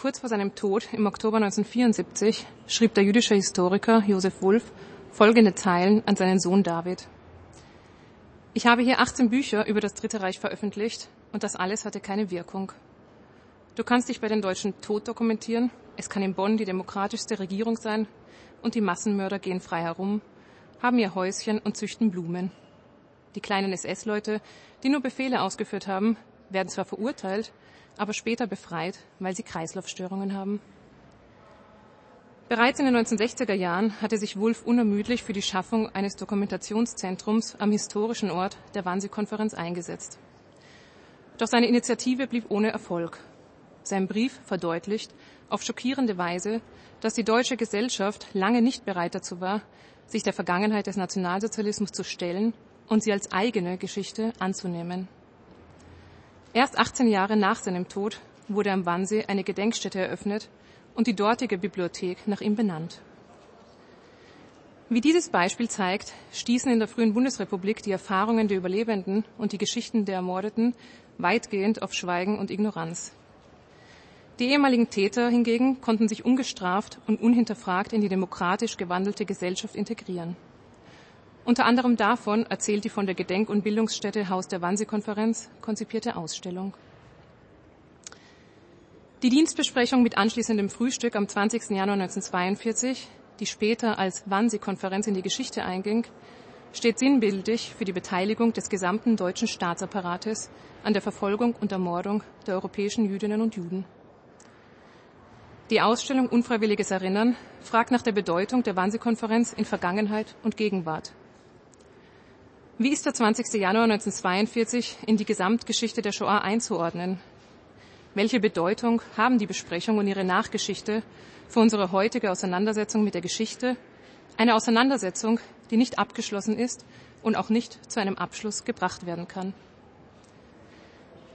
Kurz vor seinem Tod im Oktober 1974 schrieb der jüdische Historiker Josef Wulff folgende Zeilen an seinen Sohn David. Ich habe hier 18 Bücher über das Dritte Reich veröffentlicht und das alles hatte keine Wirkung. Du kannst dich bei den Deutschen tot dokumentieren, es kann in Bonn die demokratischste Regierung sein und die Massenmörder gehen frei herum, haben ihr Häuschen und züchten Blumen. Die kleinen SS-Leute, die nur Befehle ausgeführt haben, werden zwar verurteilt, aber später befreit, weil sie Kreislaufstörungen haben. Bereits in den 1960er Jahren hatte sich Wulff unermüdlich für die Schaffung eines Dokumentationszentrums am historischen Ort der Wannsee-Konferenz eingesetzt. Doch seine Initiative blieb ohne Erfolg. Sein Brief verdeutlicht auf schockierende Weise, dass die deutsche Gesellschaft lange nicht bereit dazu war, sich der Vergangenheit des Nationalsozialismus zu stellen und sie als eigene Geschichte anzunehmen. Erst 18 Jahre nach seinem Tod wurde am Wannsee eine Gedenkstätte eröffnet und die dortige Bibliothek nach ihm benannt. Wie dieses Beispiel zeigt, stießen in der frühen Bundesrepublik die Erfahrungen der Überlebenden und die Geschichten der Ermordeten weitgehend auf Schweigen und Ignoranz. Die ehemaligen Täter hingegen konnten sich ungestraft und unhinterfragt in die demokratisch gewandelte Gesellschaft integrieren. Unter anderem davon erzählt die von der Gedenk- und Bildungsstätte Haus der Wannsee-Konferenz konzipierte Ausstellung. Die Dienstbesprechung mit anschließendem Frühstück am 20. Januar 1942, die später als Wannsee-Konferenz in die Geschichte einging, steht sinnbildlich für die Beteiligung des gesamten deutschen Staatsapparates an der Verfolgung und Ermordung der europäischen Jüdinnen und Juden. Die Ausstellung Unfreiwilliges Erinnern fragt nach der Bedeutung der Wannsee-Konferenz in Vergangenheit und Gegenwart. Wie ist der 20. Januar 1942 in die Gesamtgeschichte der Shoah einzuordnen? Welche Bedeutung haben die Besprechung und ihre Nachgeschichte für unsere heutige Auseinandersetzung mit der Geschichte? Eine Auseinandersetzung, die nicht abgeschlossen ist und auch nicht zu einem Abschluss gebracht werden kann.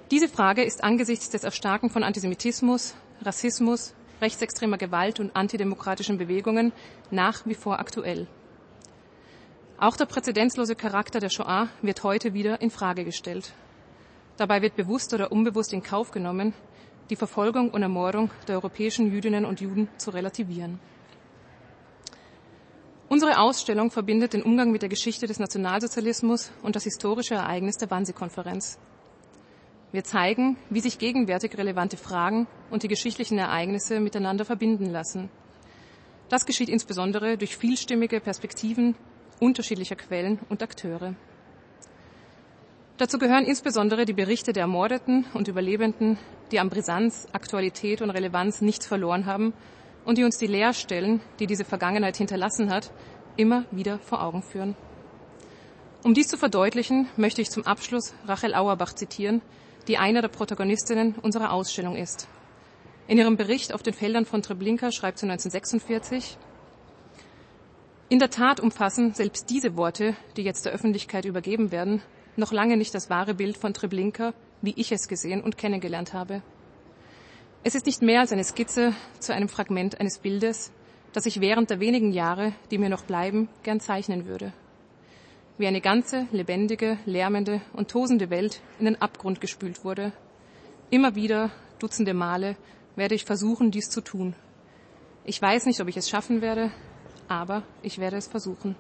Diese Frage ist angesichts des Erstarken von Antisemitismus, Rassismus, rechtsextremer Gewalt und antidemokratischen Bewegungen nach wie vor aktuell. Auch der präzedenzlose Charakter der Shoah wird heute wieder in Frage gestellt. Dabei wird bewusst oder unbewusst in Kauf genommen, die Verfolgung und Ermordung der europäischen Jüdinnen und Juden zu relativieren. Unsere Ausstellung verbindet den Umgang mit der Geschichte des Nationalsozialismus und das historische Ereignis der Wannsee-Konferenz. Wir zeigen, wie sich gegenwärtig relevante Fragen und die geschichtlichen Ereignisse miteinander verbinden lassen. Das geschieht insbesondere durch vielstimmige Perspektiven unterschiedlicher Quellen und Akteure. Dazu gehören insbesondere die Berichte der Ermordeten und Überlebenden, die an Brisanz, Aktualität und Relevanz nichts verloren haben und die uns die Leerstellen, die diese Vergangenheit hinterlassen hat, immer wieder vor Augen führen. Um dies zu verdeutlichen, möchte ich zum Abschluss Rachel Auerbach zitieren, die einer der Protagonistinnen unserer Ausstellung ist. In ihrem Bericht auf den Feldern von Treblinka schreibt sie 1946, in der Tat umfassen selbst diese Worte, die jetzt der Öffentlichkeit übergeben werden, noch lange nicht das wahre Bild von Treblinka, wie ich es gesehen und kennengelernt habe. Es ist nicht mehr als eine Skizze zu einem Fragment eines Bildes, das ich während der wenigen Jahre, die mir noch bleiben, gern zeichnen würde. Wie eine ganze, lebendige, lärmende und tosende Welt in den Abgrund gespült wurde. Immer wieder, dutzende Male, werde ich versuchen, dies zu tun. Ich weiß nicht, ob ich es schaffen werde, aber ich werde es versuchen.